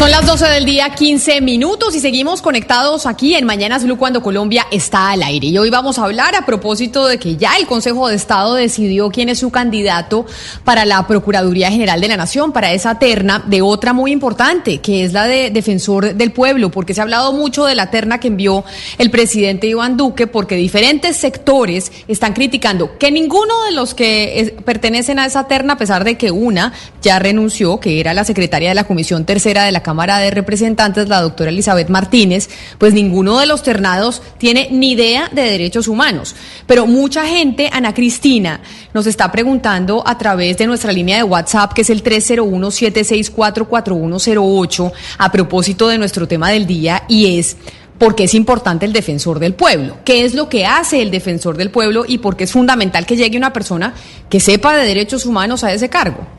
Son las 12 del día, 15 minutos y seguimos conectados aquí en Mañanas Blue cuando Colombia está al aire. Y hoy vamos a hablar a propósito de que ya el Consejo de Estado decidió quién es su candidato para la Procuraduría General de la Nación, para esa terna de otra muy importante, que es la de Defensor del Pueblo, porque se ha hablado mucho de la terna que envió el presidente Iván Duque, porque diferentes sectores están criticando que ninguno de los que pertenecen a esa terna, a pesar de que una ya renunció, que era la secretaria de la Comisión Tercera de la Cámara de Representantes, la doctora Elizabeth Martínez, pues ninguno de los ternados tiene ni idea de derechos humanos. Pero mucha gente, Ana Cristina, nos está preguntando a través de nuestra línea de WhatsApp, que es el 301-764-4108, a propósito de nuestro tema del día, y es por qué es importante el defensor del pueblo, qué es lo que hace el defensor del pueblo y por qué es fundamental que llegue una persona que sepa de derechos humanos a ese cargo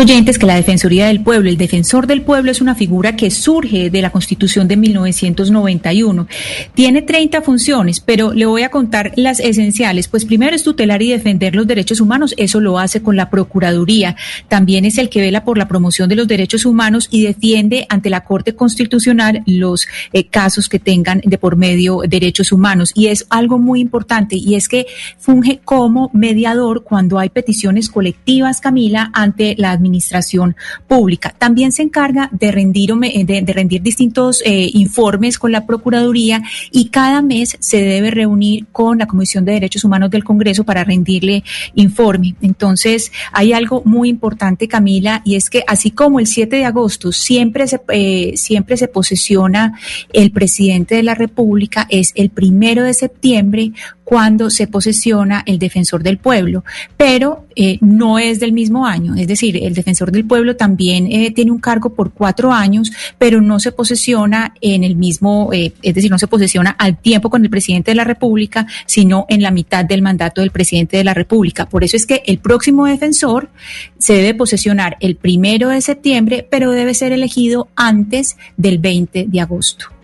oyentes que la Defensoría del Pueblo, el defensor del pueblo es una figura que surge de la Constitución de 1991. Tiene 30 funciones, pero le voy a contar las esenciales. Pues primero es tutelar y defender los derechos humanos, eso lo hace con la Procuraduría. También es el que vela por la promoción de los derechos humanos y defiende ante la Corte Constitucional los eh, casos que tengan de por medio derechos humanos. Y es algo muy importante y es que funge como mediador cuando hay peticiones colectivas, Camila, ante la administración pública. También se encarga de rendir, de, rendir distintos eh, informes con la Procuraduría y cada mes se debe reunir con la Comisión de Derechos Humanos del Congreso para rendirle informe. Entonces, hay algo muy importante, Camila, y es que así como el 7 de agosto siempre se, eh, siempre se posesiona el presidente de la República, es el primero de septiembre cuando se posesiona el defensor del pueblo, pero eh, no es del mismo año. Es decir, el defensor del pueblo también eh, tiene un cargo por cuatro años, pero no se posesiona en el mismo, eh, es decir, no se posesiona al tiempo con el presidente de la República, sino en la mitad del mandato del presidente de la República. Por eso es que el próximo defensor se debe posesionar el primero de septiembre, pero debe ser elegido antes del 20 de agosto.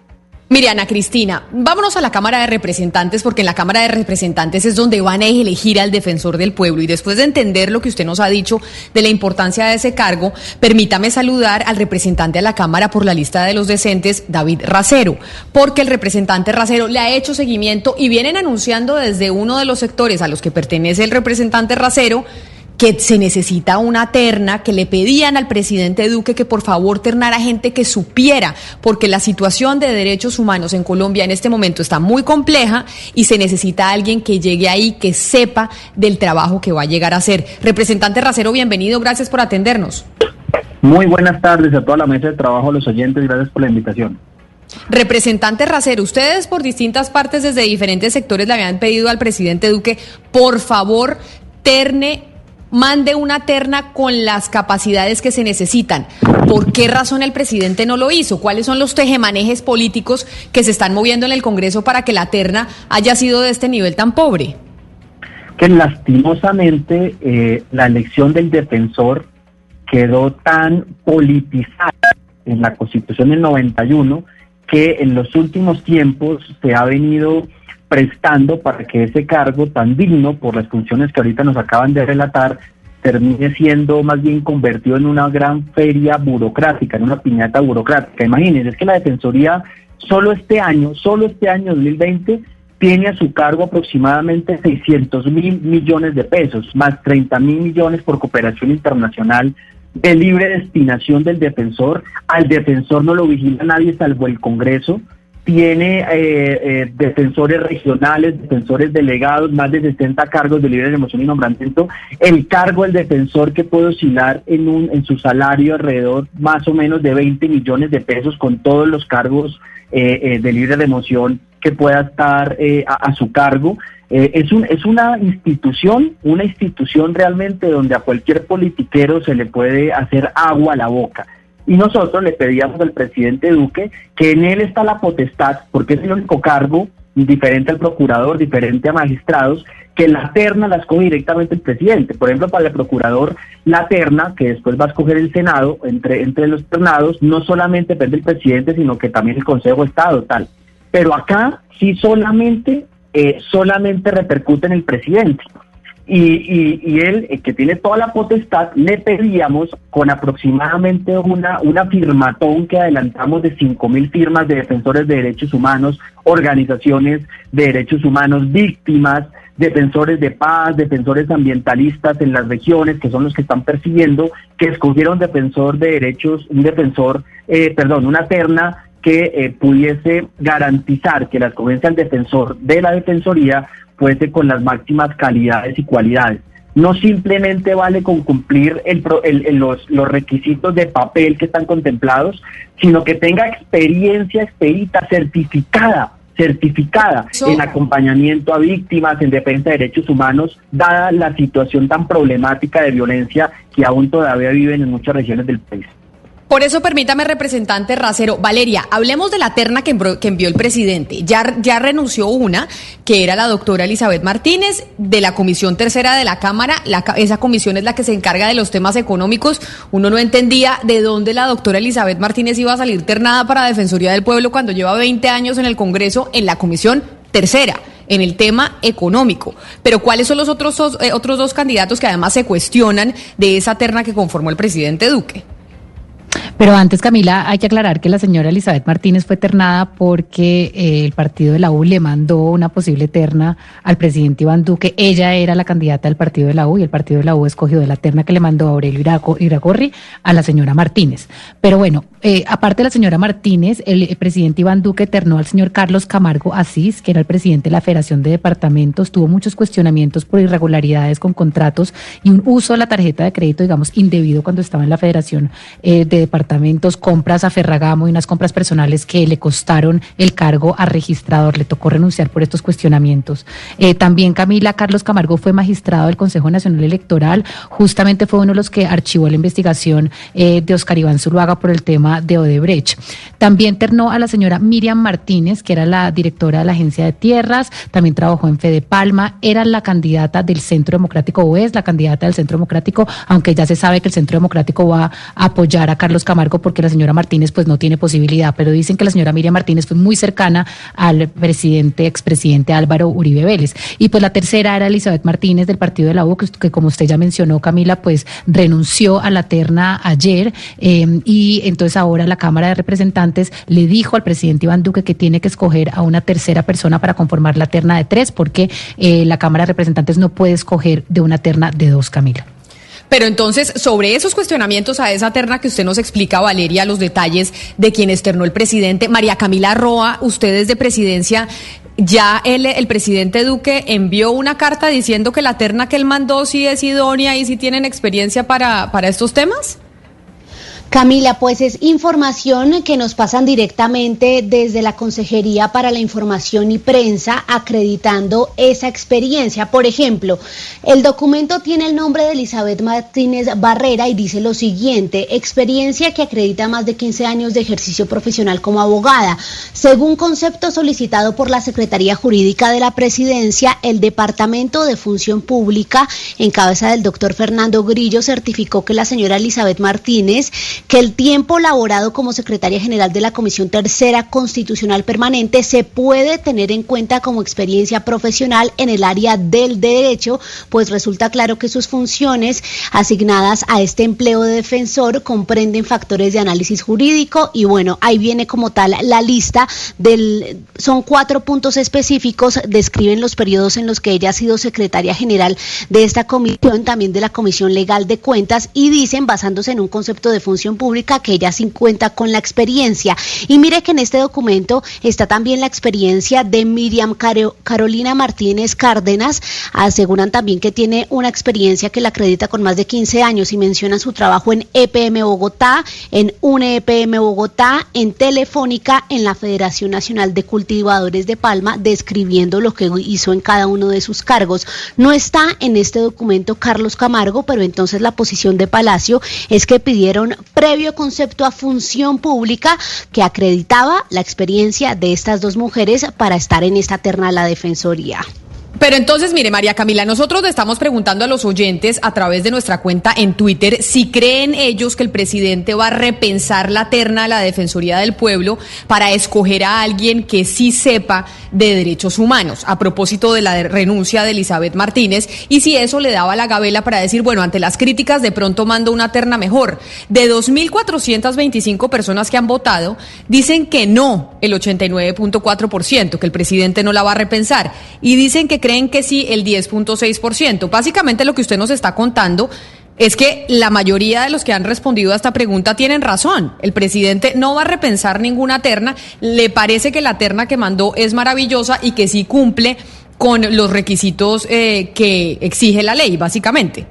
Mire, Ana Cristina, vámonos a la Cámara de Representantes, porque en la Cámara de Representantes es donde van a elegir al defensor del pueblo. Y después de entender lo que usted nos ha dicho de la importancia de ese cargo, permítame saludar al representante de la Cámara por la lista de los decentes, David Racero, porque el representante Racero le ha hecho seguimiento y vienen anunciando desde uno de los sectores a los que pertenece el representante Racero que se necesita una terna, que le pedían al presidente Duque que por favor ternara gente que supiera, porque la situación de derechos humanos en Colombia en este momento está muy compleja y se necesita alguien que llegue ahí, que sepa del trabajo que va a llegar a hacer. Representante Racero, bienvenido, gracias por atendernos. Muy buenas tardes a toda la mesa de trabajo, a los oyentes, gracias por la invitación. Representante Racero, ustedes por distintas partes desde diferentes sectores le habían pedido al presidente Duque, por favor, terne mande una terna con las capacidades que se necesitan. ¿Por qué razón el presidente no lo hizo? ¿Cuáles son los tejemanejes políticos que se están moviendo en el Congreso para que la terna haya sido de este nivel tan pobre? Que lastimosamente eh, la elección del defensor quedó tan politizada en la Constitución del 91 que en los últimos tiempos se ha venido prestando para que ese cargo tan digno por las funciones que ahorita nos acaban de relatar termine siendo más bien convertido en una gran feria burocrática, en una piñata burocrática. Imagínense, es que la Defensoría solo este año, solo este año 2020, tiene a su cargo aproximadamente 600 mil millones de pesos, más 30 mil millones por cooperación internacional de libre destinación del defensor. Al defensor no lo vigila nadie salvo el Congreso tiene eh, eh, defensores regionales, defensores delegados, más de 60 cargos de libre emoción y nombramiento. El cargo del defensor que puede oscilar en, un, en su salario alrededor más o menos de 20 millones de pesos con todos los cargos eh, de libre de emoción que pueda estar a, su cargo. es, un, es una institución, una institución realmente donde a cualquier politiquero se le puede hacer agua a la boca. Y nosotros le pedíamos al presidente Duque que en él está la potestad, porque es el único cargo, diferente al procurador, diferente a magistrados, que la terna la escoge directamente el presidente. Por ejemplo, para el procurador, la terna, que después va a escoger el Senado, entre, entre los ternados, no solamente depende del presidente, sino que también el Consejo de Estado, tal. Pero acá sí solamente, eh, solamente repercute en el presidente. Y, y, él, eh, que tiene toda la potestad, le pedíamos con aproximadamente una, una firmatón que adelantamos de cinco mil firmas de defensores de derechos humanos, organizaciones de derechos humanos, víctimas, defensores de paz, defensores ambientalistas en las regiones, que son los que están persiguiendo, que escogieron defensor de derechos, un defensor, eh, perdón, una terna que eh, pudiese garantizar que la escogencia al defensor de la defensoría fuese con las máximas calidades y cualidades. No simplemente vale con cumplir el, los, los requisitos de papel que están contemplados, sino que tenga experiencia expedita, certificada, certificada en acompañamiento a víctimas, en defensa de derechos humanos, dada la situación tan problemática de violencia que aún todavía viven en muchas regiones del país. Por eso permítame, representante Racero. Valeria, hablemos de la terna que, envió el presidente. Ya, ya renunció una, que era la doctora Elizabeth Martínez, de la Comisión Tercera de la Cámara. esa comisión es la que se encarga de los temas económicos. Uno no entendía de dónde la doctora Elizabeth Martínez iba a salir ternada para Defensoría del Pueblo cuando lleva 20 años en el Congreso en la Comisión Tercera en el tema económico. Pero ¿cuáles son los otros eh, otros dos candidatos que además se cuestionan de esa terna que conformó el presidente Duque? Pero antes, Camila, hay que aclarar que la señora Elizabeth Martínez fue ternada porque eh, el partido de la U le mandó una posible terna al presidente Iván Duque. Ella era la candidata del partido de la U y el partido de la U escogió de la terna que le mandó a Aurelio Iragorri a la señora Martínez. Pero bueno, eh, aparte de la señora Martínez, el, presidente Iván Duque ternó al señor Carlos Camargo Asís, que era el presidente de la Federación de Departamentos. Tuvo muchos cuestionamientos por irregularidades con contratos y un uso de la tarjeta de crédito, digamos, indebido cuando estaba en la Federación eh, de Departamentos compras a Ferragamo y unas compras personales que le costaron el cargo a registrador. Le tocó renunciar por estos cuestionamientos. Eh, también Camila Carlos Camargo fue magistrado del Consejo Nacional Electoral. Justamente fue uno de los que archivó la investigación eh, de Oscar Iván Zuluaga por el tema de Odebrecht. También ternó a la señora Miriam Martínez, que era la directora de la Agencia de Tierras. También trabajó en Fede Palma. Era la candidata del Centro Democrático o es la candidata del Centro Democrático, aunque ya se sabe que el Centro Democrático va a apoyar a Carlos Camargo porque la señora Martínez pues no tiene posibilidad, pero dicen que la señora Miriam Martínez fue muy cercana al presidente, expresidente Álvaro Uribe Vélez. Y pues la tercera era Elizabeth Martínez del partido de la U, que, como usted ya mencionó, Camila, pues renunció a la terna ayer em, y entonces ahora la Cámara de Representantes le dijo al presidente Iván Duque que tiene que escoger a una tercera persona para conformar la terna de tres, porque eh, la Cámara de Representantes no puede escoger de una terna de dos, Camila. Pero entonces, sobre esos cuestionamientos a esa terna que usted nos explica, Valeria, los detalles de quien externó el presidente, María Camila Roa, ustedes de presidencia, ya el, el presidente Duque envió una carta diciendo que la terna que él mandó sí es idónea y sí tienen experiencia para, para estos temas? Camila, pues es información que nos pasan directamente desde la Consejería para la Información y Prensa acreditando esa experiencia. Por ejemplo, el documento tiene el nombre de Elizabeth Martínez Barrera y dice lo siguiente, experiencia que acredita más de 15 años de ejercicio profesional como abogada. Según concepto solicitado por la Secretaría Jurídica de la Presidencia, el Departamento de Función Pública, en cabeza del doctor Fernando Grillo, certificó que la señora Elizabeth Martínez que el tiempo laborado como secretaria general de la Comisión Tercera Constitucional Permanente se puede tener en cuenta como experiencia profesional en el área del derecho, pues resulta claro que sus funciones asignadas a este empleo de defensor comprenden factores de análisis jurídico y bueno, ahí viene como tal la lista del son cuatro puntos específicos, describen los periodos en los que ella ha sido secretaria general de esta comisión, también de la Comisión Legal de Cuentas y dicen basándose en un concepto de función pública que ella sí cuenta con la experiencia. Y mire que en este documento está también la experiencia de Miriam Carolina Martínez Cárdenas. Aseguran también que tiene una experiencia que la acredita con más de 15 años y menciona su trabajo en EPM Bogotá, en UNEPM Bogotá, en Telefónica, en la Federación Nacional de Cultivadores de Palma, describiendo lo que hizo en cada uno de sus cargos. No está en este documento Carlos Camargo, pero entonces la posición de Palacio es que pidieron previo concepto a función pública que acreditaba la experiencia de estas dos mujeres para estar en esta terna la Defensoría. Pero entonces, mire, María Camila, nosotros le estamos preguntando a los oyentes a través de nuestra cuenta en Twitter si creen ellos que el presidente va a repensar la terna de la Defensoría del Pueblo para escoger a alguien que sí sepa de derechos humanos, a propósito de la renuncia de Elizabeth Martínez, y si eso le daba la gabela para decir, bueno, ante las críticas de pronto mando una terna mejor. De 2.425 personas que han votado, dicen que no, el 89.4%, que el presidente no la va a repensar, y dicen que creen que sí el 10.6%. Básicamente lo que usted nos está contando es que la mayoría de los que han respondido a esta pregunta tienen razón. El presidente no va a repensar ninguna terna. Le parece que la terna que mandó es maravillosa y que sí cumple con los requisitos eh, que exige la ley, básicamente.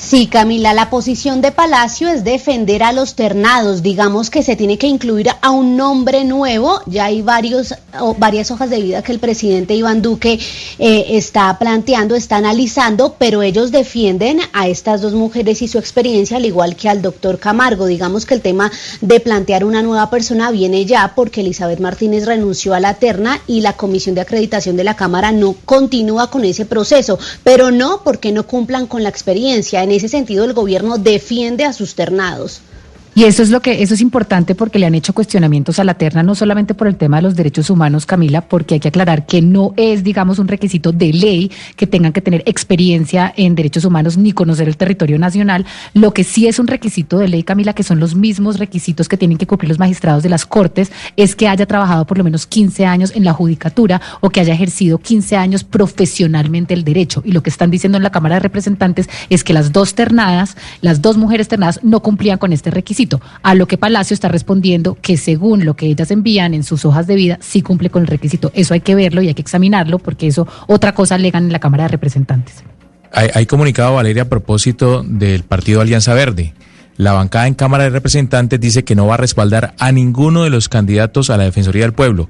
Sí, Camila, la posición de Palacio es defender a los ternados. Digamos que se tiene que incluir a un nombre nuevo. Ya hay varios, varias hojas de vida que el presidente Iván Duque eh, está planteando, está analizando, pero ellos defienden a estas dos mujeres y su experiencia, al igual que al doctor Camargo. Digamos que el tema de plantear una nueva persona viene ya porque Elizabeth Martínez renunció a la terna y la comisión de acreditación de la Cámara no continúa con ese proceso, pero no porque no cumplan con la experiencia en ese sentido el gobierno defiende a sus ternados. Y eso es lo que eso es importante porque le han hecho cuestionamientos a la terna no solamente por el tema de los derechos humanos, Camila, porque hay que aclarar que no es, digamos, un requisito de ley que tengan que tener experiencia en derechos humanos ni conocer el territorio nacional. Lo que sí es un requisito de ley, Camila, que son los mismos requisitos que tienen que cumplir los magistrados de las Cortes, es que haya trabajado por lo menos 15 años en la judicatura o que haya ejercido 15 años profesionalmente el derecho. Y lo que están diciendo en la Cámara de Representantes es que las dos ternadas, las dos mujeres ternadas, no cumplían con este requisito a lo que Palacio está respondiendo que según lo que ellas envían en sus hojas de vida, sí cumple con el requisito. Eso hay que verlo y hay que examinarlo porque eso otra cosa alegan en la Cámara de Representantes. Hay, hay comunicado, Valeria, a propósito del partido Alianza Verde. La bancada en Cámara de Representantes dice que no va a respaldar a ninguno de los candidatos a la Defensoría del Pueblo.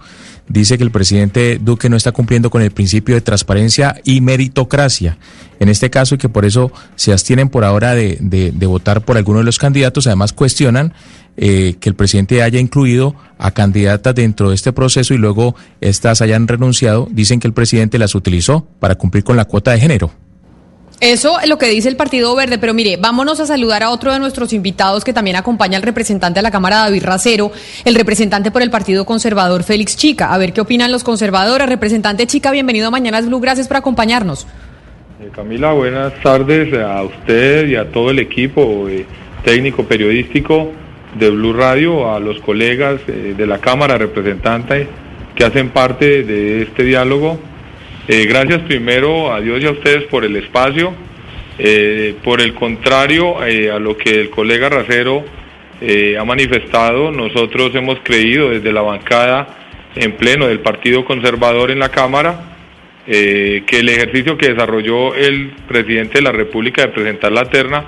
Dice que el presidente Duque no está cumpliendo con el principio de transparencia y meritocracia. En este caso, y que por eso se abstienen por ahora de, votar por alguno de los candidatos. Además, cuestionan eh, que el presidente haya incluido a candidatas dentro de este proceso y luego estas hayan renunciado. Dicen que el presidente las utilizó para cumplir con la cuota de género. Eso es lo que dice el Partido Verde, pero mire, vámonos a saludar a otro de nuestros invitados que también acompaña al representante de la Cámara, David Racero, el representante por el Partido Conservador, Félix Chica. A ver qué opinan los conservadores. Representante Chica, bienvenido a Mañanas Blue, gracias por acompañarnos. Eh, Camila, buenas tardes a usted y a todo el equipo técnico periodístico de Blue Radio, a los colegas eh, de la Cámara, representantes que hacen parte de este diálogo eh, gracias primero a Dios y a ustedes por el espacio. Eh, por el contrario eh, a lo que el colega Racero ha manifestado, nosotros hemos creído desde la bancada en pleno del Partido Conservador en la Cámara que el ejercicio que desarrolló el presidente de la República de presentar la terna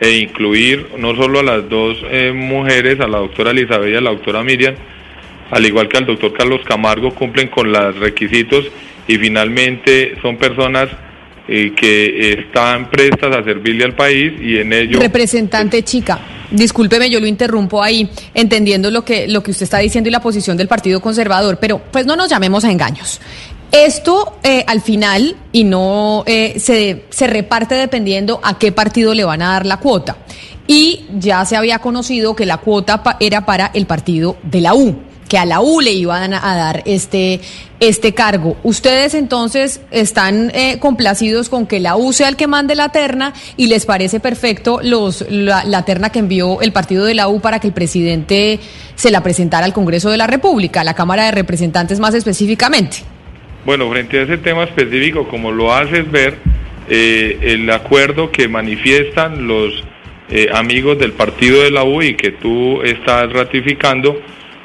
e incluir no solo a las dos mujeres, a la doctora Elizabeth y a la doctora Miriam, al igual que al doctor Carlos Camargo, cumplen con los requisitos y finalmente son personas eh, que están prestas a servirle al país y en ello... Representante Chica, discúlpeme, yo lo interrumpo ahí, entendiendo lo que, lo que usted está diciendo y la posición del Partido Conservador, pero pues no nos llamemos a engaños. Esto eh, al final y no eh, se, se reparte dependiendo a qué partido le van a dar la cuota. Y ya se había conocido que la cuota era para el partido de la U que a la U le iban a dar este, este cargo. ¿Ustedes entonces están eh, complacidos con que la U sea el que mande la terna y les parece perfecto los, la, terna que envió el partido de la U para que el presidente se la presentara al Congreso de la República, a la Cámara de Representantes más específicamente? Bueno, frente a ese tema específico, como lo haces ver, eh, el acuerdo que manifiestan los eh, amigos del partido de la U y que tú estás ratificando,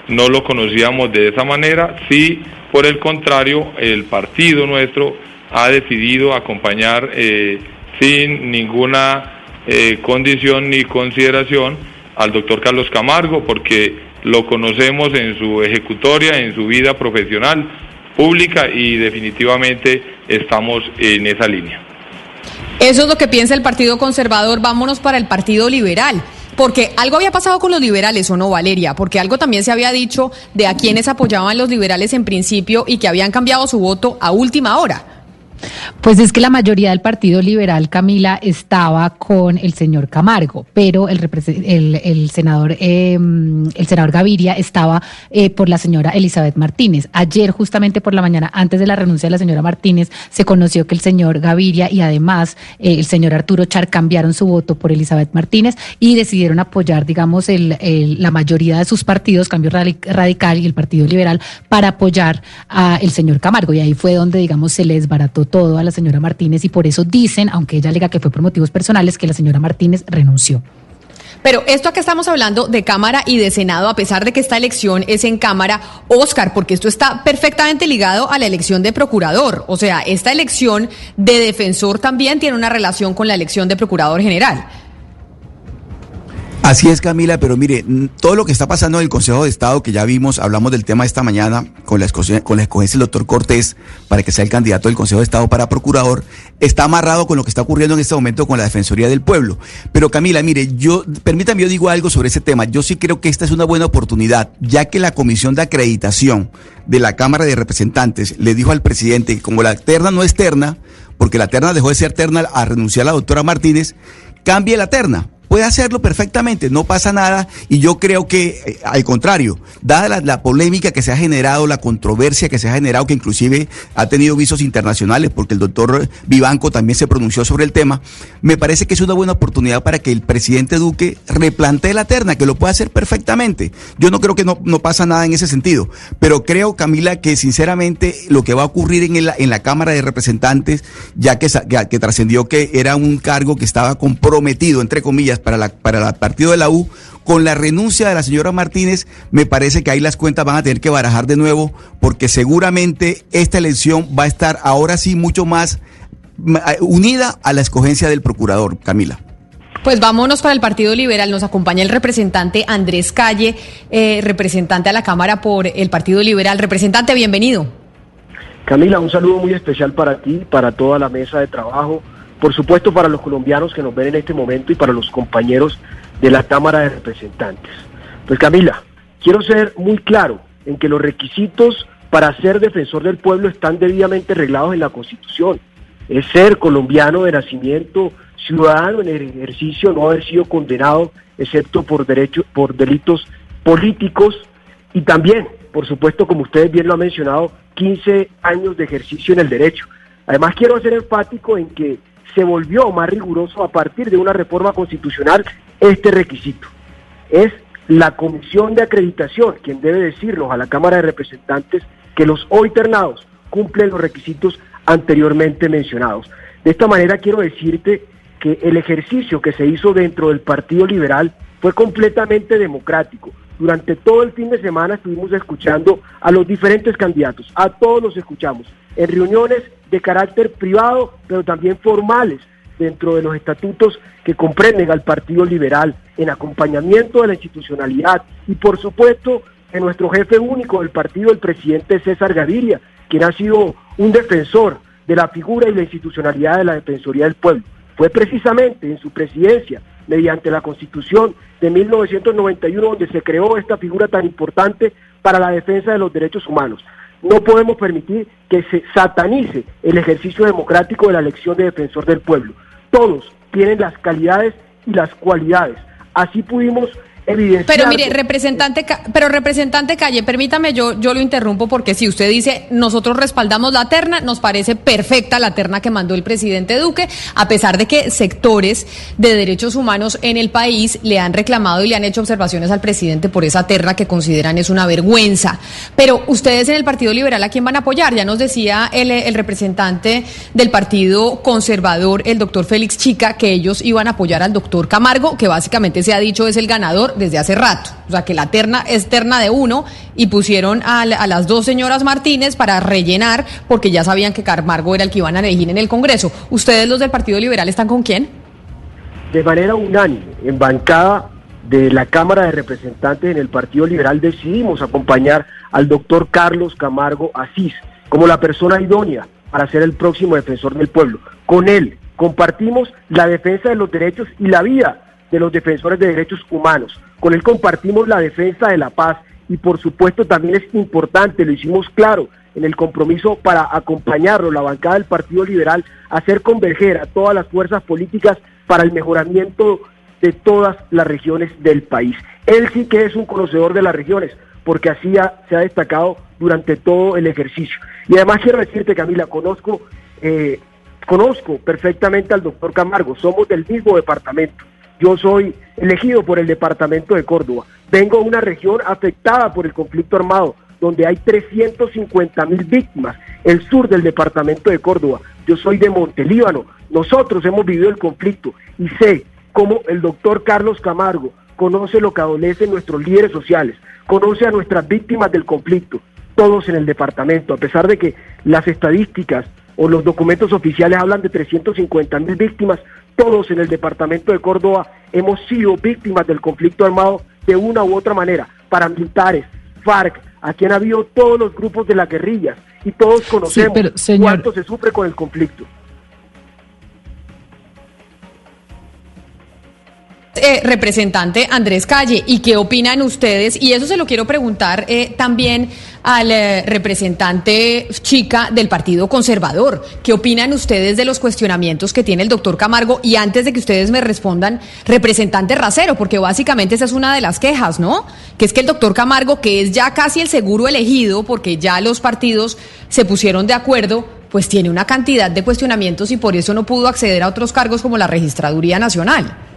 no lo conocíamos de esa manera. Sí, por el contrario, el partido nuestro ha decidido acompañar eh, sin ninguna condición ni consideración al doctor Carlos Camargo, porque lo conocemos en su ejecutoria, en su vida profesional, pública y definitivamente estamos en esa línea. Eso es lo que piensa el Partido Conservador. Vámonos para el Partido Liberal. Porque algo había pasado con los liberales, ¿o no, Valeria? Porque algo también se había dicho de a quienes apoyaban los liberales en principio y que habían cambiado su voto a última hora. Pues es que la mayoría del Partido Liberal, Camila, estaba con el señor Camargo, pero el, senador em, el senador Gaviria estaba eh, por la señora Elizabeth Martínez. Ayer, justamente por la mañana, antes de la renuncia de la señora Martínez, se conoció que el señor Gaviria y además eh, el señor Arturo Char cambiaron su voto por Elizabeth Martínez y decidieron apoyar, digamos, la mayoría de sus partidos, Cambio Radical y el Partido Liberal, para apoyar al señor Camargo. Y ahí fue donde, digamos, se les barató todo a la señora Martínez y por eso dicen, aunque ella alega que fue por motivos personales, que la señora Martínez renunció. Pero esto que estamos hablando de Cámara y de Senado, a pesar de que esta elección es en Cámara, Oscar, porque esto está perfectamente ligado a la elección de procurador. O sea, esta elección de defensor también tiene una relación con la elección de procurador general. Así es, Camila, pero mire, todo lo que está pasando en el Consejo de Estado, que ya vimos, hablamos del tema esta mañana con la, con la escogencia del doctor Cortés para que sea el candidato del Consejo de Estado para procurador, está amarrado con lo que está ocurriendo en este momento con la Defensoría del Pueblo. Pero Camila, mire, yo, permítame, yo digo algo sobre ese tema. Yo sí creo que esta es una buena oportunidad, ya que la Comisión de Acreditación de la Cámara de Representantes le dijo al presidente que como la terna no es terna, porque la terna dejó de ser terna a renunciar a la doctora Martínez, cambie la terna puede hacerlo perfectamente, no pasa nada y yo creo que eh, al contrario, dada la, polémica que se ha generado, la controversia que se ha generado, que inclusive ha tenido visos internacionales, porque el doctor Vivanco también se pronunció sobre el tema, me parece que es una buena oportunidad para que el presidente Duque replantee la terna, que lo puede hacer perfectamente. Yo no creo que no, no pasa nada en ese sentido, pero creo, Camila, que sinceramente lo que va a ocurrir en, el, en la Cámara de Representantes, ya que, que trascendió que era un cargo que estaba comprometido, entre comillas, para, la, para el partido de la U, con la renuncia de la señora Martínez, me parece que ahí las cuentas van a tener que barajar de nuevo, porque seguramente esta elección va a estar ahora sí mucho más unida a la escogencia del procurador, Camila. Pues vámonos para el Partido Liberal. Nos acompaña el representante Andrés Calle, eh, representante a la Cámara por el Partido Liberal. Representante, bienvenido. Camila, un saludo muy especial para ti, para toda la mesa de trabajo por supuesto para los colombianos que nos ven en este momento y para los compañeros de la Cámara de Representantes. Pues Camila, quiero ser muy claro en que los requisitos para ser defensor del pueblo están debidamente reglados en la Constitución. Es ser colombiano de nacimiento, ciudadano en el ejercicio, no haber sido condenado excepto por, derecho, por delitos políticos y también, por supuesto, como ustedes bien lo han mencionado, 15 años de ejercicio en el derecho. Además, quiero ser enfático en que se volvió más riguroso a partir de una reforma constitucional este requisito. Es la Comisión de Acreditación quien debe decirnos a la Cámara de Representantes que los hoy ternados cumplen los requisitos anteriormente mencionados. De esta manera quiero decirte que el ejercicio que se hizo dentro del Partido Liberal fue completamente democrático. Durante todo el fin de semana estuvimos escuchando a los diferentes candidatos, a todos los escuchamos, en reuniones de carácter privado, pero también formales dentro de los estatutos que comprenden al Partido Liberal, en acompañamiento de la institucionalidad y por supuesto de nuestro jefe único del partido, el presidente César Gaviria, quien ha sido un defensor de la figura y la institucionalidad de la Defensoría del Pueblo. Fue precisamente en su presidencia, mediante la Constitución de 1991, donde se creó esta figura tan importante para la defensa de los derechos humanos. No podemos permitir que se satanice el ejercicio democrático de la elección de defensor del pueblo. Todos tienen las calidades y las cualidades. Así pudimos pero mire, representante, pero representante Calle, permítame, yo, yo lo interrumpo porque si usted dice nosotros respaldamos la terna, nos parece perfecta la terna que mandó el presidente Duque, a pesar de que sectores de derechos humanos en el país le han reclamado y le han hecho observaciones al presidente por esa terna que consideran es una vergüenza. Pero ustedes en el Partido Liberal, ¿a quién van a apoyar? Ya nos decía el, el representante del Partido Conservador, el doctor Félix Chica, que ellos iban a apoyar al doctor Camargo, que básicamente se ha dicho es el ganador desde hace rato. O sea, que la terna es terna de uno y pusieron a, las dos señoras Martínez para rellenar porque ya sabían que Camargo era el que iban a elegir en el Congreso. ¿Ustedes los del Partido Liberal están con quién? De manera unánime, en bancada de la Cámara de Representantes en el Partido Liberal decidimos acompañar al doctor Carlos Camargo Asís como la persona idónea para ser el próximo defensor del pueblo. Con él compartimos la defensa de los derechos y la vida de los defensores de derechos humanos. Con él compartimos la defensa de la paz y por supuesto también es importante, lo hicimos claro en el compromiso para acompañarlo, la bancada del Partido Liberal, hacer converger a todas las fuerzas políticas para el mejoramiento de todas las regiones del país. Él sí que es un conocedor de las regiones, porque así se ha destacado durante todo el ejercicio. Y además quiero decirte, Camila, conozco, eh, conozco perfectamente al doctor Camargo, somos del mismo departamento. Yo soy elegido por el departamento de Córdoba. Vengo de una región afectada por el conflicto armado, donde hay 350 mil víctimas, el sur del departamento de Córdoba. Yo soy de Montelíbano. Nosotros hemos vivido el conflicto y sé cómo el doctor Carlos Camargo conoce lo que adolecen nuestros líderes sociales, conoce a nuestras víctimas del conflicto, todos en el departamento, a pesar de que las estadísticas o los documentos oficiales hablan de 350 mil víctimas, todos en el departamento de Córdoba hemos sido víctimas del conflicto armado de una u otra manera, paramilitares, FARC, aquí han habido todos los grupos de las guerrillas y todos conocemos cuánto se sufre con el conflicto. Eh, representante Andrés Calle, ¿y qué opinan ustedes? Y eso se lo quiero preguntar eh, también al eh, representante chica del Partido Conservador. ¿Qué opinan ustedes de los cuestionamientos que tiene el doctor Camargo? Y antes de que ustedes me respondan, representante Racero, porque básicamente esa es una de las quejas, ¿no? Que es que el doctor Camargo, que es ya casi el seguro elegido, porque ya los partidos se pusieron de acuerdo, pues tiene una cantidad de cuestionamientos y por eso no pudo acceder a otros cargos como la Registraduría Nacional.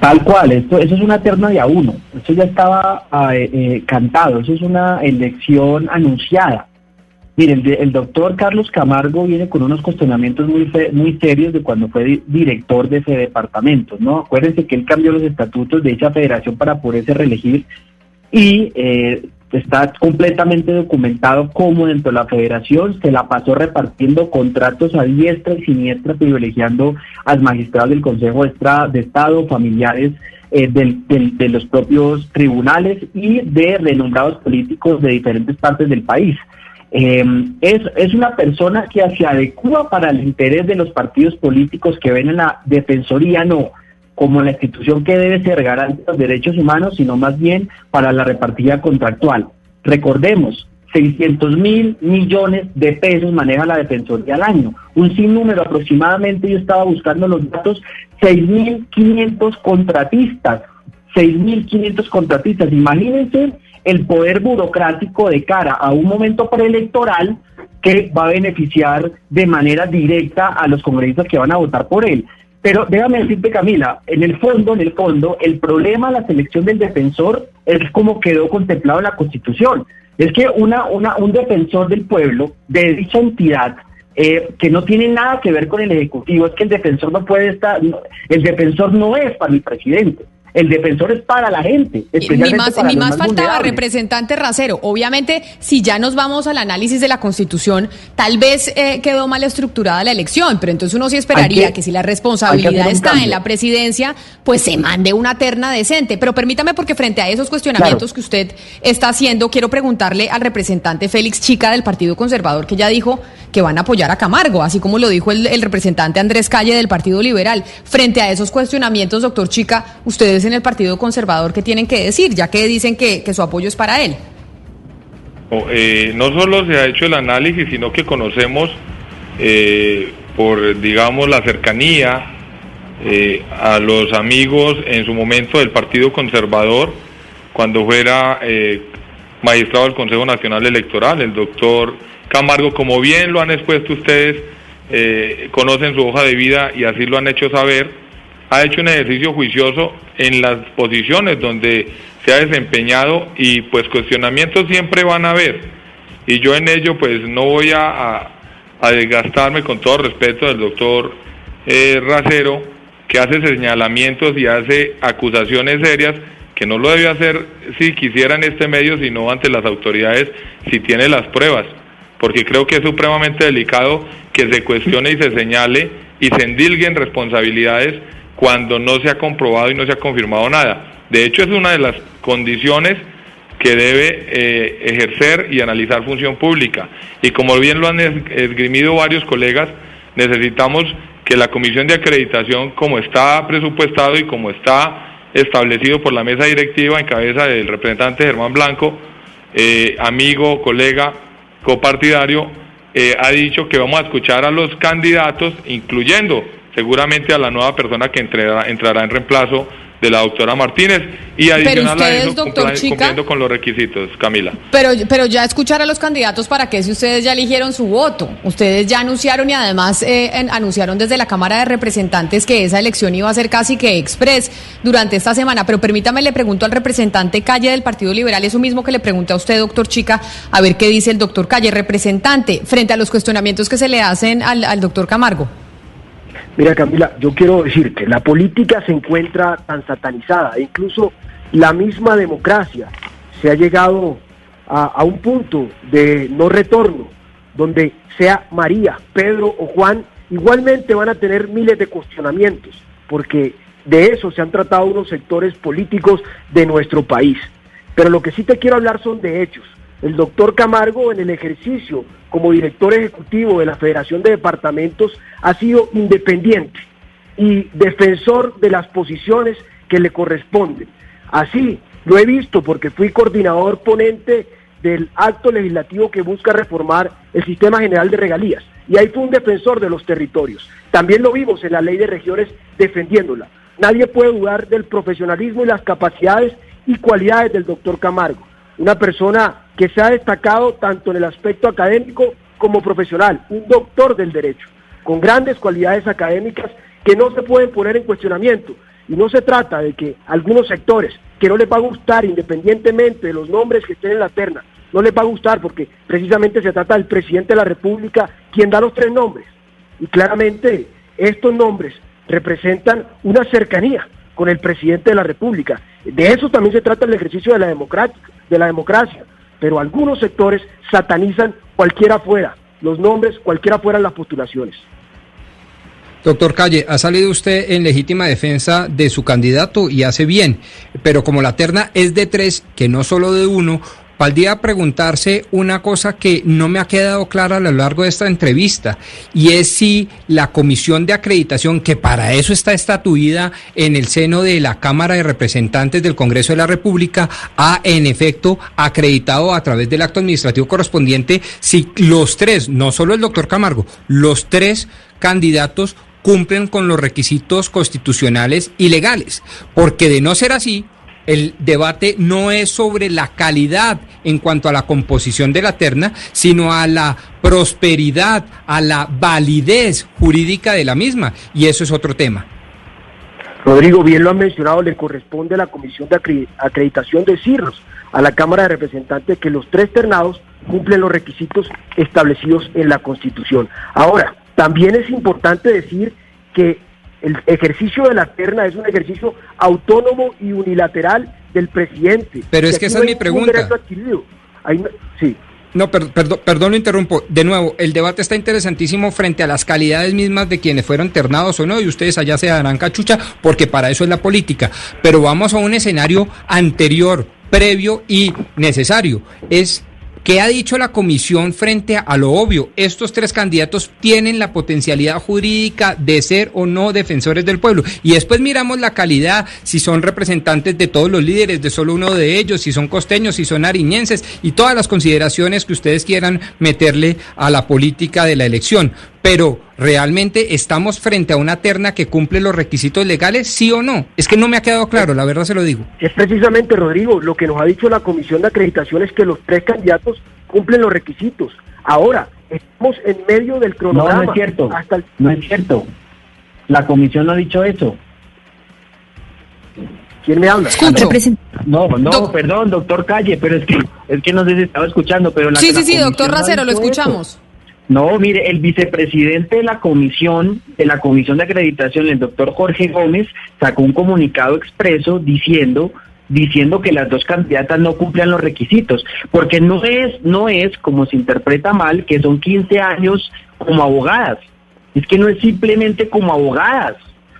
Tal cual, esto, eso es una terna de a uno, eso ya estaba ah, eh, eh, cantado, eso es una elección anunciada. Miren, el, doctor Carlos Camargo viene con unos cuestionamientos muy, muy serios de cuando fue director de ese departamento, ¿no? Acuérdense que él cambió los estatutos de esa federación para poderse reelegir y eh, está completamente documentado cómo dentro de la federación se la pasó repartiendo contratos a diestra y siniestra, privilegiando a los magistrados del Consejo de Estado, familiares eh, de los propios tribunales y de renombrados políticos de diferentes partes del país. Eh, es, es una persona que se adecua para el interés de los partidos políticos que ven en la defensoría, no como la institución que debe ser garante de los derechos humanos, sino más bien para la repartida contractual. Recordemos, 600 mil millones de pesos maneja la Defensoría al año. Un sinnúmero aproximadamente, yo estaba buscando los datos, 6.500 contratistas. 6.500 contratistas. Imagínense el poder burocrático de cara a un momento preelectoral que va a beneficiar de manera directa a los congresistas que van a votar por él. Pero déjame decirte, Camila, en el fondo, en el fondo, el problema de la selección del defensor es como quedó contemplado en la Constitución. Es que una, una, un defensor del pueblo de dicha entidad eh, que no tiene nada que ver con el Ejecutivo, es que el defensor no puede estar, el defensor no es para el presidente. El defensor es para la gente. Ni más, ni más, faltaba representante Racero. Obviamente, si ya nos vamos al análisis de la Constitución, tal vez eh, quedó mal estructurada la elección, pero entonces uno sí esperaría que, si la responsabilidad está en la presidencia, pues se mande una terna decente. Pero permítame, porque frente a esos cuestionamientos que usted está haciendo, quiero preguntarle al representante Félix Chica del Partido Conservador, que ya dijo que van a apoyar a Camargo, así como lo dijo el, el representante Andrés Calle del Partido Liberal. Frente a esos cuestionamientos, doctor Chica, ustedes en el Partido Conservador que tienen que decir, ya que dicen que, su apoyo es para él? Eh, no solo se ha hecho el análisis, sino que conocemos eh, por, digamos, la cercanía eh, a los amigos en su momento del Partido Conservador, cuando fuera magistrado del Consejo Nacional Electoral, el doctor Camargo, como bien lo han expuesto ustedes, conocen su hoja de vida y así lo han hecho saber, ha hecho un ejercicio juicioso en las posiciones donde se ha desempeñado y pues cuestionamientos siempre van a haber. Y yo en ello pues no voy a, a, desgastarme con todo respeto del doctor eh, Racero, que hace señalamientos y hace acusaciones serias que no lo debe hacer si quisiera en este medio, sino ante las autoridades si tiene las pruebas porque creo que es supremamente delicado que se cuestione y se señale y se endilguen responsabilidades cuando no se ha comprobado y no se ha confirmado nada. De hecho, es una de las condiciones que debe eh, ejercer y analizar función pública. Y como bien lo han esgrimido varios colegas, necesitamos que la comisión de acreditación, como está presupuestado y como está establecido por la mesa directiva en cabeza del representante Germán Blanco, eh, amigo, colega, copartidario, eh, ha dicho que vamos a escuchar a los candidatos, incluyendo seguramente a la nueva persona que entrará, entrará en reemplazo de la doctora Martínez y adicional a eso cumpliendo con los requisitos, Camila. Pero, pero ya escuchar a los candidatos para que si ustedes ya eligieron su voto, ustedes ya anunciaron y además eh, anunciaron desde la Cámara de Representantes que esa elección iba a ser casi que express durante esta semana, pero permítame le pregunto al representante Calle del Partido Liberal, eso mismo que le pregunté a usted, doctor Chica, a ver qué dice el doctor Calle, representante, frente a los cuestionamientos que se le hacen al, al doctor Camargo. Mira Camila, yo quiero decir que la política se encuentra tan satanizada, incluso la misma democracia se ha llegado a, un punto de no retorno, donde sea María, Pedro o Juan, igualmente van a tener miles de cuestionamientos, porque de eso se han tratado unos sectores políticos de nuestro país. Pero lo que sí te quiero hablar son de hechos. El doctor Camargo en el ejercicio como director ejecutivo de la Federación de Departamentos ha sido independiente y defensor de las posiciones que le corresponden. Así lo he visto porque fui coordinador ponente del acto legislativo que busca reformar el sistema general de regalías. Y ahí fue un defensor de los territorios. También lo vimos en la ley de regiones defendiéndola. Nadie puede dudar del profesionalismo y las capacidades y cualidades del doctor Camargo. Una persona que se ha destacado tanto en el aspecto académico como profesional, un doctor del derecho, con grandes cualidades académicas que no se pueden poner en cuestionamiento. Y no se trata de que algunos sectores que no les va a gustar, independientemente de los nombres que estén en la terna, no les va a gustar porque precisamente se trata del presidente de la República quien da los tres nombres. Y claramente estos nombres representan una cercanía con el presidente de la República. De eso también se trata el ejercicio de la, de la democracia pero algunos sectores satanizan cualquiera fuera los nombres, cualquiera fuera las postulaciones. Doctor Calle, ha salido usted en legítima defensa de su candidato y hace bien, pero como la terna es de tres, que no solo de uno, Valdría preguntarse una cosa que no me ha quedado clara a lo largo de esta entrevista, y es si la comisión de acreditación, que para eso está estatuida en el seno de la Cámara de Representantes del Congreso de la República, ha en efecto acreditado a través del acto administrativo correspondiente si los tres, no solo el doctor Camargo, los tres candidatos cumplen con los requisitos constitucionales y legales, porque de no ser así, el debate no es sobre la calidad en cuanto a la composición de la terna, sino a la prosperidad, a la validez jurídica de la misma. Y eso es otro tema. Rodrigo, bien lo ha mencionado, le corresponde a la Comisión de Acreditación decirnos a la Cámara de Representantes que los tres ternados cumplen los requisitos establecidos en la Constitución. Ahora, también es importante decir que el ejercicio de la terna es un ejercicio autónomo y unilateral del presidente. Pero es que esa es mi pregunta. sí. No, perdón, perdón, lo interrumpo. De nuevo, el debate está interesantísimo frente a las calidades mismas de quienes fueron ternados o no, y ustedes allá se darán cachucha, porque para eso es la política. Pero vamos a un escenario anterior, previo y necesario. Es ¿Qué ha dicho la comisión frente a, lo obvio? Estos tres candidatos tienen la potencialidad jurídica de ser o no defensores del pueblo. Y después miramos la calidad, si son representantes de todos los líderes, de solo uno de ellos, si son costeños, si son ariñenses y todas las consideraciones que ustedes quieran meterle a la política de la elección. Pero ¿realmente estamos frente a una terna que cumple los requisitos legales, sí o no? Es que no me ha quedado claro, la verdad se lo digo. Es precisamente, Rodrigo, lo que nos ha dicho la Comisión de Acreditación es que los tres candidatos cumplen los requisitos. Ahora, estamos en medio del cronograma. No, no es cierto. No es cierto. La comisión no ha dicho eso. ¿Quién me habla? No, no, perdón, doctor Calle, pero es que es que no sé si estaba escuchando, pero la Sí, sí, sí, doctor Racero, lo escuchamos. No, mire, el vicepresidente de la comisión, de la comisión de acreditación, el doctor Jorge Gómez, sacó un comunicado expreso diciendo diciendo que las dos candidatas no cumplen los requisitos, porque no es, no es como se interpreta mal, que son 15 años como abogadas. Es que no es simplemente como abogadas.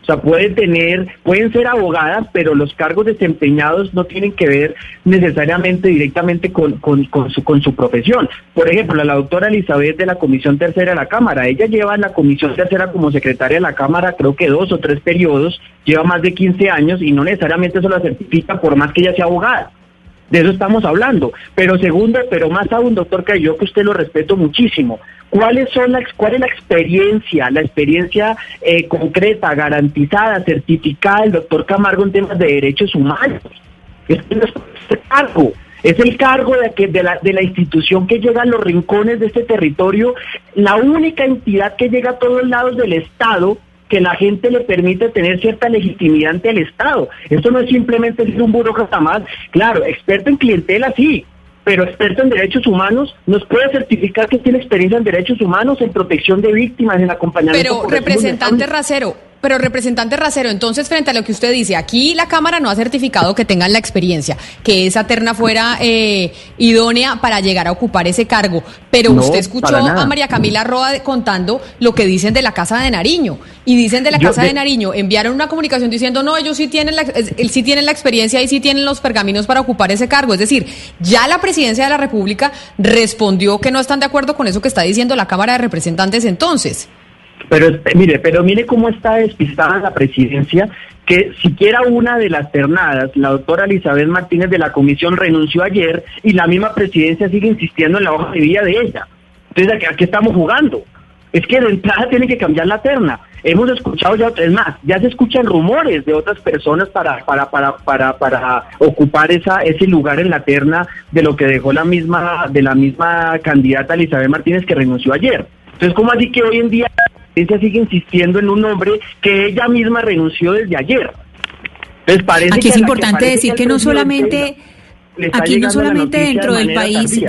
O sea, pueden tener, pueden ser abogadas, pero los cargos desempeñados no tienen que ver necesariamente directamente con, con, su, con su profesión. Por ejemplo, la doctora Elizabeth de la Comisión Tercera de la Cámara, ella lleva en la Comisión Tercera como secretaria de la Cámara creo que dos o tres periodos, lleva más de 15 años y no necesariamente eso la certifica por más que ella sea abogada. De eso estamos hablando. Pero segundo, pero más aún, doctor, que yo que usted lo respeto muchísimo. ¿Cuáles son la, ¿Cuál es la experiencia, la experiencia eh, concreta, garantizada, certificada del doctor Camargo en temas de derechos humanos? Es el cargo. Es el cargo de, que, de, la, de la institución que llega a los rincones de este territorio, la única entidad que llega a todos lados del Estado que la gente le permite tener cierta legitimidad ante el Estado. Esto no es simplemente ser un burócrata más. Claro, experto en clientela sí, pero experto en derechos humanos, nos puede certificar que tiene experiencia en derechos humanos, en protección de víctimas, en acompañamiento. Pero, representante Racero, pero representante Racero, entonces frente a lo que usted dice, aquí la Cámara no ha certificado que tengan la experiencia, que esa terna fuera eh, idónea para llegar a ocupar ese cargo, pero usted escuchó a María Camila Roa contando lo que dicen de la Casa de Nariño, y dicen de la Casa de... Nariño, enviaron una comunicación diciendo, no, ellos sí tienen, la, sí tienen la experiencia y sí tienen los pergaminos para ocupar ese cargo, es decir, ya la presidencia de la República respondió que no están de acuerdo con eso que está diciendo la Cámara de Representantes entonces. Pero mire, pero mire cómo está despistada la presidencia, que siquiera una de las ternadas, la doctora Elizabeth Martínez de la comisión renunció ayer y la misma presidencia sigue insistiendo en la hoja de vida de ella. Entonces, ¿a qué estamos jugando? Es que de entrada tiene que cambiar la terna. Hemos escuchado ya, es más, ya se escuchan rumores de otras personas para, para, para, para, para ocupar esa, ese lugar en la terna de lo que dejó la misma, de la misma candidata Elizabeth Martínez que renunció ayer. Entonces, ¿cómo así que hoy en día ella sigue insistiendo en un nombre que ella misma renunció desde ayer. Entonces parece Aquí es importante decir que, no solamente... Aquí no solamente dentro del país,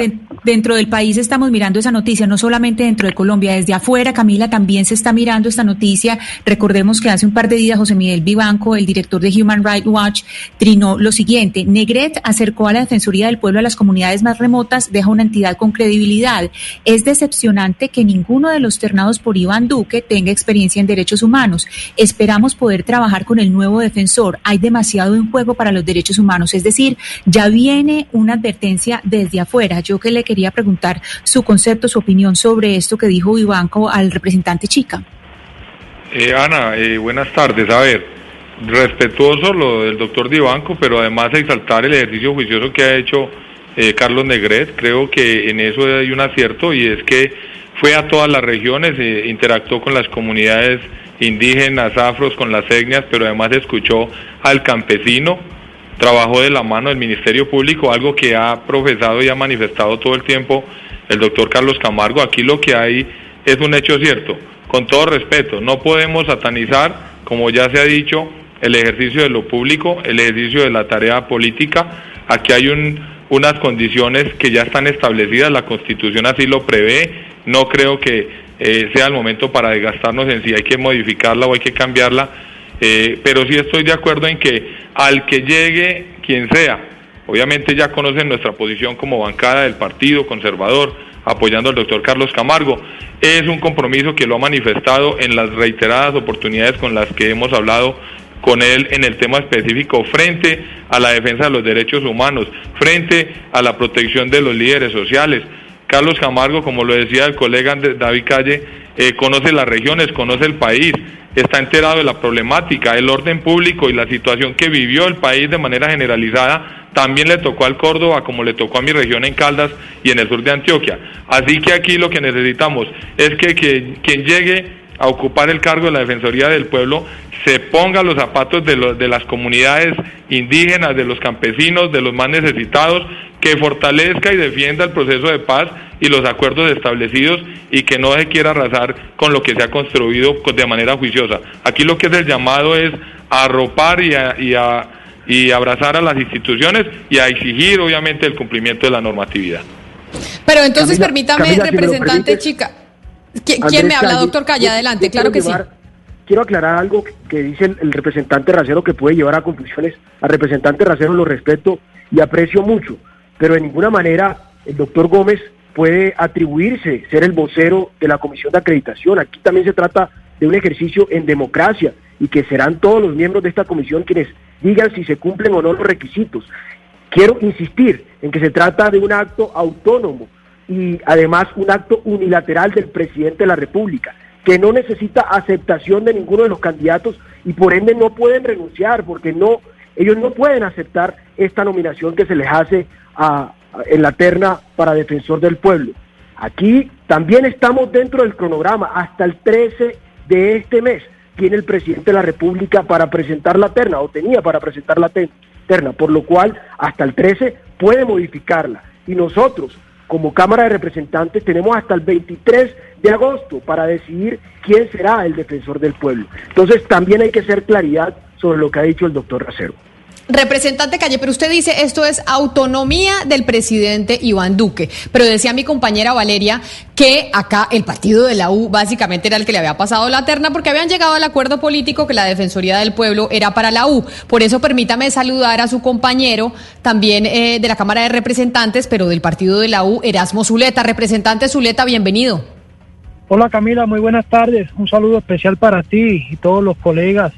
dentro del país estamos mirando esa noticia, no solamente dentro de Colombia, desde afuera, Camila, también se está mirando esta noticia. Recordemos que hace un par de días José Miguel Vivanco, el director de Human Rights Watch, trinó lo siguiente. Negret acercó a la Defensoría del Pueblo a las comunidades más remotas, deja una entidad con credibilidad. Es decepcionante que ninguno de los ternados por Iván Duque tenga experiencia en derechos humanos. Esperamos poder trabajar con el nuevo defensor. Hay demasiado en juego para los derechos humanos. Es decir, ya viene una advertencia desde afuera. Yo que le quería preguntar su concepto, su opinión sobre esto que dijo Vivanco al representante Chica. Eh, Ana, eh, buenas tardes. A ver, respetuoso lo del doctor Divanco, pero además exaltar el ejercicio juicioso que ha hecho eh, Carlos Negret. Creo que en eso hay un acierto y es que fue a todas las regiones, interactuó con las comunidades indígenas, afros, con las etnias, pero además escuchó al campesino trabajó de la mano del Ministerio Público, algo que ha profesado y ha manifestado todo el tiempo el doctor Carlos Camargo. Aquí lo que hay es un hecho cierto, con todo respeto, no podemos satanizar, como ya se ha dicho, el ejercicio de lo público, el ejercicio de la tarea política. Aquí hay unas condiciones que ya están establecidas, la Constitución así lo prevé, no creo que eh, sea el momento para desgastarnos en si hay que modificarla o hay que cambiarla eh, pero sí estoy de acuerdo en que al que llegue quien sea, obviamente ya conocen nuestra posición como bancada del Partido Conservador, apoyando al doctor Carlos Camargo. Es un compromiso que lo ha manifestado en las reiteradas oportunidades con las que hemos hablado con él en el tema específico frente a la defensa de los derechos humanos, frente a la protección de los líderes sociales. Carlos Camargo, como lo decía el colega David Calle, eh, conoce las regiones, conoce el país, está enterado de la problemática, el orden público y la situación que vivió el país de manera generalizada también le tocó al Córdoba como le tocó a mi región en Caldas y en el sur de Antioquia. Así que aquí lo que necesitamos es que, que quien llegue a ocupar el cargo de la Defensoría del Pueblo se ponga los zapatos de, de las comunidades indígenas, de los campesinos, de los más necesitados, que fortalezca y defienda el proceso de paz y los acuerdos establecidos y que no se quiera arrasar con lo que se ha construido de manera juiciosa. Aquí lo que es el llamado es a arropar y a, y a y abrazar a las instituciones y a exigir obviamente el cumplimiento de la normatividad. Pero entonces permítame, representante chica. ¿Quién, me habla, doctor Calle? Adelante, claro que sí. Quiero aclarar algo que dice el, representante Racero que puede llevar a conclusiones. Al representante Racero lo respeto y aprecio mucho, pero de ninguna manera el doctor Gómez puede atribuirse ser el vocero de la comisión de acreditación. Aquí también se trata de un ejercicio en democracia y que serán todos los miembros de esta comisión quienes digan si se cumplen o no los requisitos. Quiero insistir en que se trata de un acto autónomo y además un acto unilateral del presidente de la República, que no necesita aceptación de ninguno de los candidatos y por ende no pueden renunciar porque no ellos no pueden aceptar esta nominación que se les hace a, en la terna para defensor del pueblo. Aquí también estamos dentro del cronograma hasta el 13 de este mes tiene el presidente de la República para presentar la terna, o tenía para presentar la terna, por lo cual hasta el 13 puede modificarla. Y nosotros, como Cámara de Representantes, tenemos hasta el 23 de agosto para decidir quién será el defensor del pueblo. Entonces también hay que hacer claridad sobre lo que ha dicho el doctor Racero. Representante Calle, pero usted dice esto es autonomía del presidente Iván Duque. Pero decía mi compañera Valeria que acá el partido de la U básicamente era el que le había pasado la terna porque habían llegado al acuerdo político que la Defensoría del Pueblo era para la U. Por eso permítame saludar a su compañero también eh, de la Cámara de Representantes, pero del partido de la U, Erasmo Zuleta. Representante Zuleta, bienvenido. Hola Camila, muy buenas tardes. Un saludo especial para ti y todos los colegas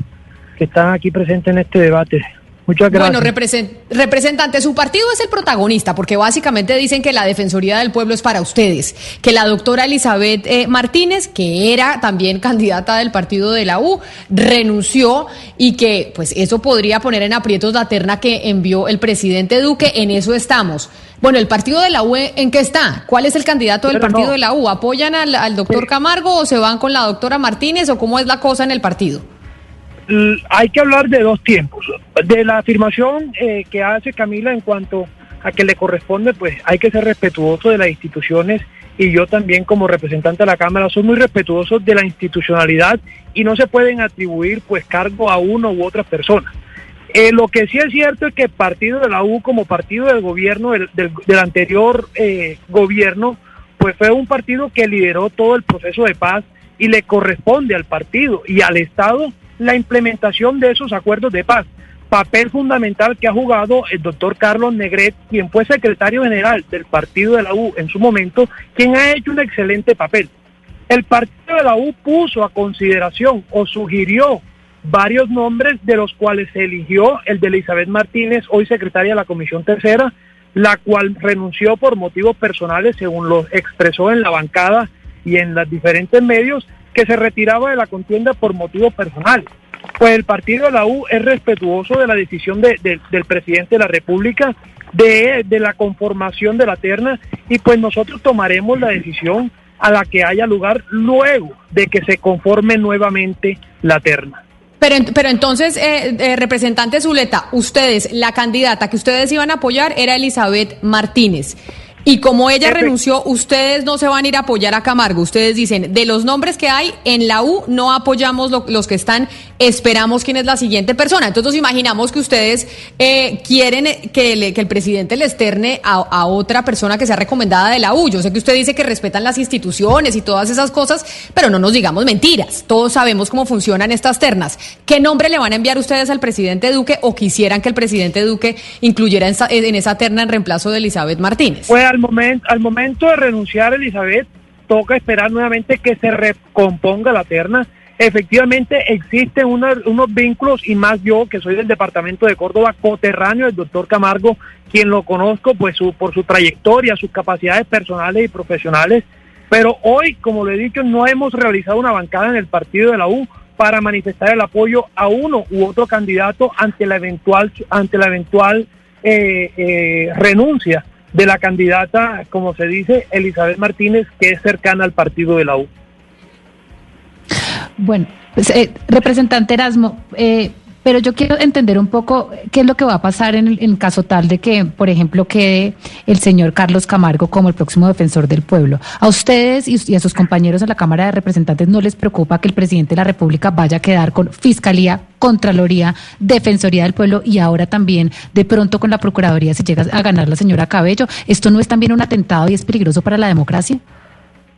que están aquí presentes en este debate. Muchas gracias. Bueno, representante, su partido es el protagonista, porque básicamente dicen que la Defensoría del Pueblo es para ustedes, que la doctora Elizabeth eh, Martínez, que era también candidata del partido de la U, renunció y que pues eso podría poner en aprietos la terna que envió el presidente Duque, en eso estamos. Bueno, ¿el partido de la U en qué está? ¿Cuál es el candidato del partido de la U? ¿Apoyan al, doctor Camargo o se van con la doctora Martínez o cómo es la cosa en el partido? Hay que hablar de dos tiempos. De la afirmación eh, que hace Camila en cuanto a que le corresponde, pues hay que ser respetuoso de las instituciones y yo también como representante de la Cámara soy muy respetuoso de la institucionalidad y no se pueden atribuir pues cargo a uno u otra persona. Eh, lo que sí es cierto es que el partido de la U como partido del gobierno, del, del, anterior eh, gobierno, pues fue un partido que lideró todo el proceso de paz y le corresponde al partido y al Estado la implementación de esos acuerdos de paz. Papel fundamental que ha jugado el doctor Carlos Negret, quien fue secretario general del partido de la U en su momento, quien ha hecho un excelente papel. El partido de la U puso a consideración o sugirió varios nombres de los cuales se eligió el de Elizabeth Martínez, hoy secretaria de la Comisión Tercera, la cual renunció por motivos personales, según lo expresó en la bancada y en los diferentes medios, que se retiraba de la contienda por motivos personales. Pues el partido de la U es respetuoso de la decisión de, del presidente de la República de, de la conformación de la terna y pues nosotros tomaremos la decisión a la que haya lugar luego de que se conforme nuevamente la terna. Pero, pero entonces, eh, eh, representante Zuleta, ustedes, la candidata que ustedes iban a apoyar era Elizabeth Martínez. Y como ella renunció, ustedes no se van a ir a apoyar a Camargo. Ustedes dicen, de los nombres que hay en la U, no apoyamos los que están, esperamos quién es la siguiente persona. Entonces imaginamos que ustedes eh, quieren que, el presidente le externe a, otra persona que sea recomendada de la U. Yo sé que usted dice que respetan las instituciones y todas esas cosas, pero no nos digamos mentiras. Todos sabemos cómo funcionan estas ternas. ¿Qué nombre le van a enviar ustedes al presidente Duque o quisieran que el presidente Duque incluyera en, en esa terna en reemplazo de Elizabeth Martínez? Al, momento al momento de renunciar Elizabeth, toca esperar nuevamente que se recomponga la terna. Efectivamente existen unos vínculos y más yo que soy del departamento de Córdoba, coterráneo del doctor Camargo, quien lo conozco pues su, por su trayectoria, sus capacidades personales y profesionales. Pero hoy, como le he dicho, no hemos realizado una bancada en el partido de la U para manifestar el apoyo a uno u otro candidato ante la eventual ante la eventual eh, eh, renuncia de la candidata, como se dice, Elizabeth Martínez, que es cercana al partido de la U. Bueno, pues, eh, representante Erasmo, eh, pero yo quiero entender un poco qué es lo que va a pasar en, en caso tal de que, por ejemplo, quede el señor Carlos Camargo como el próximo defensor del pueblo. ¿A ustedes y, a sus compañeros en la Cámara de Representantes no les preocupa que el presidente de la República vaya a quedar con Fiscalía, Contraloría, Defensoría del Pueblo y ahora también de pronto con la Procuraduría si llega a ganar la señora Cabello? ¿Esto no es también un atentado y es peligroso para la democracia?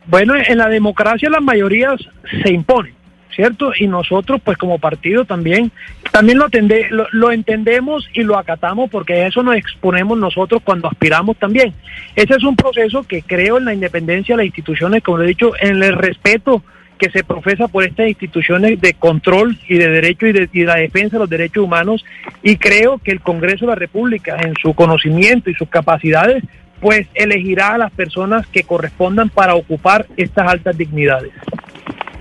Bueno, en la democracia las mayorías se imponen. ¿Cierto? Y nosotros, pues como partido también, también lo, lo, lo, entendemos y lo acatamos porque eso nos exponemos nosotros cuando aspiramos también. Ese es un proceso que creo en la independencia de las instituciones, como he dicho, en el respeto que se profesa por estas instituciones de control y de derecho y de y la defensa de los derechos humanos y creo que el Congreso de la República en su conocimiento y sus capacidades pues elegirá a las personas que correspondan para ocupar estas altas dignidades.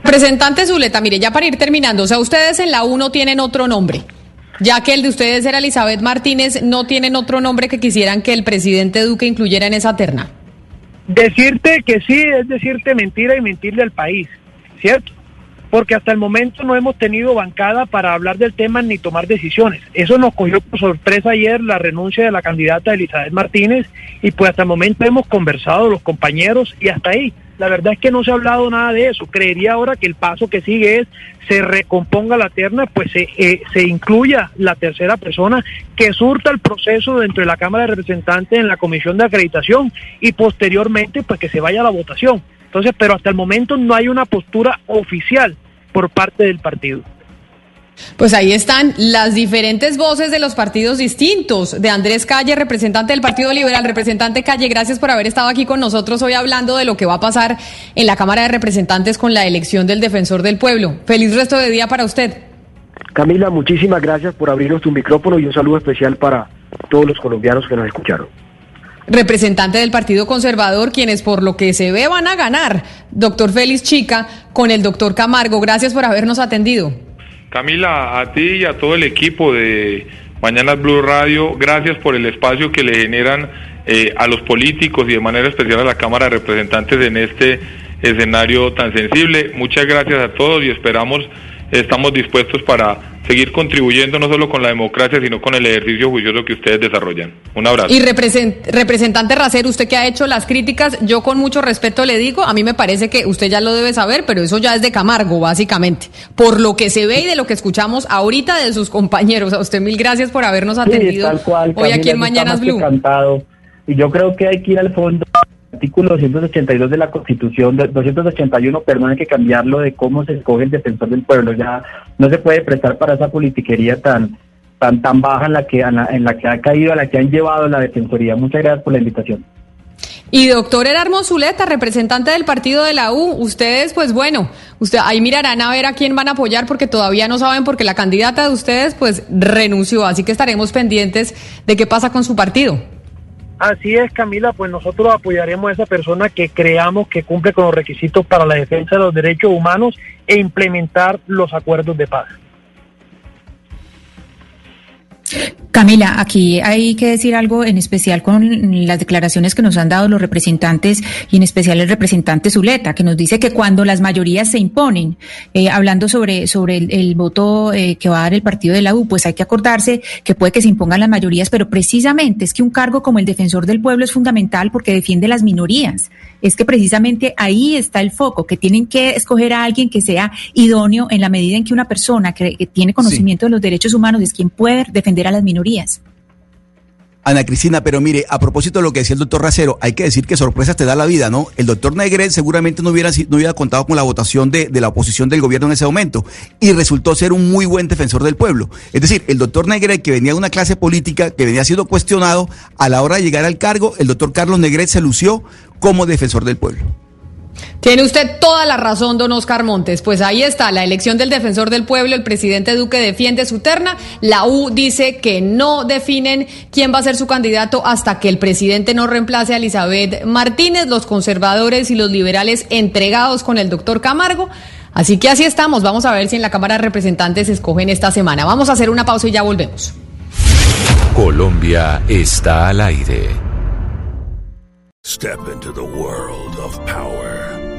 Representante Zuleta, mire, ya para ir terminando, o sea, ustedes en la U tienen otro nombre. Ya que el de ustedes era Elizabeth Martínez, ¿no tienen otro nombre que quisieran que el presidente Duque incluyera en esa terna? Decirte que sí es decirte mentira y mentirle al país, ¿cierto? Porque hasta el momento no hemos tenido bancada para hablar del tema ni tomar decisiones. Eso nos cogió por sorpresa ayer la renuncia de la candidata Elizabeth Martínez y pues hasta el momento hemos conversado los compañeros y hasta ahí. La verdad es que no se ha hablado nada de eso. Creería ahora que el paso que sigue es se recomponga la terna, pues se, eh, se incluya la tercera persona que surta el proceso dentro de la Cámara de Representantes en la Comisión de Acreditación y posteriormente pues que se vaya a la votación. Entonces, pero hasta el momento no hay una postura oficial por parte del partido. Pues ahí están las diferentes voces de los partidos distintos. De Andrés Calle, representante del Partido Liberal, representante Calle, gracias por haber estado aquí con nosotros hoy hablando de lo que va a pasar en la Cámara de Representantes con la elección del defensor del pueblo. Feliz resto de día para usted. Camila, muchísimas gracias por abrirnos tu micrófono y un saludo especial para todos los colombianos que nos escucharon. Representante del Partido Conservador, quienes por lo que se ve van a ganar, doctor Félix Chica, con el doctor Camargo. Gracias por habernos atendido. Camila, a ti y a todo el equipo de Mañanas Blue Radio, gracias por el espacio que le generan eh, a los políticos y de manera especial a la Cámara de Representantes en este escenario tan sensible. Muchas gracias a todos y esperamos, estamos dispuestos para seguir contribuyendo no solo con la democracia, sino con el ejercicio juicioso que ustedes desarrollan. Un abrazo. Y representante Racer, usted que ha hecho las críticas, yo con mucho respeto le digo, a mí me parece que usted ya lo debe saber, pero eso ya es de Camargo, básicamente. Por lo que se ve y de lo que escuchamos ahorita de sus compañeros. A usted mil gracias por habernos atendido hoy aquí en Mañanas Blue. Encantado. Y yo creo que hay que ir al fondo artículo 282 de la Constitución, 281, perdón, hay que cambiarlo de cómo se escoge el defensor del pueblo. Ya no se puede prestar para esa politiquería tan tan tan baja en la que en la, que ha caído, a la que han llevado la defensoría. Muchas gracias por la invitación. Y doctor Erarmo Zuleta, representante del partido de la U, ustedes, pues bueno, usted, ahí mirarán a ver a quién van a apoyar porque todavía no saben porque la candidata de ustedes pues renunció, así que estaremos pendientes de qué pasa con su partido. Así es, Camila, pues nosotros apoyaremos a esa persona que creamos que cumple con los requisitos para la defensa de los derechos humanos e implementar los acuerdos de paz. Camila, aquí hay que decir algo en especial con las declaraciones que nos han dado los representantes y en especial el representante Zuleta, que nos dice que cuando las mayorías se imponen, eh, hablando sobre, sobre el, voto eh, que va a dar el partido de la U, pues hay que acordarse que puede que se impongan las mayorías, pero precisamente es que un cargo como el defensor del pueblo es fundamental porque defiende las minorías. Es que precisamente ahí está el foco, que tienen que escoger a alguien que sea idóneo en la medida en que una persona que, tiene conocimiento de los derechos humanos es quien puede defender a las minorías Ana Cristina, pero mire, a propósito de lo que decía el doctor Racero, hay que decir que sorpresas te da la vida, ¿no? El doctor Negret seguramente no hubiera, no hubiera contado con la votación de, de, la oposición del gobierno en ese momento y resultó ser un muy buen defensor del pueblo. Es decir, el doctor Negret, que venía de una clase política, que venía siendo cuestionado, a la hora de llegar al cargo, el doctor Carlos Negret se lució como defensor del pueblo. Tiene usted toda la razón, don Oscar Montes. Pues ahí está, la elección del defensor del pueblo, el presidente Duque defiende su terna, la U dice que no definen quién va a ser su candidato hasta que el presidente no reemplace a Elizabeth Martínez, los conservadores y los liberales entregados con el doctor Camargo. Así que así estamos, vamos a ver si en la Cámara de Representantes escogen esta semana. Vamos a hacer una pausa y ya volvemos. Colombia está al aire. Step into the world of power,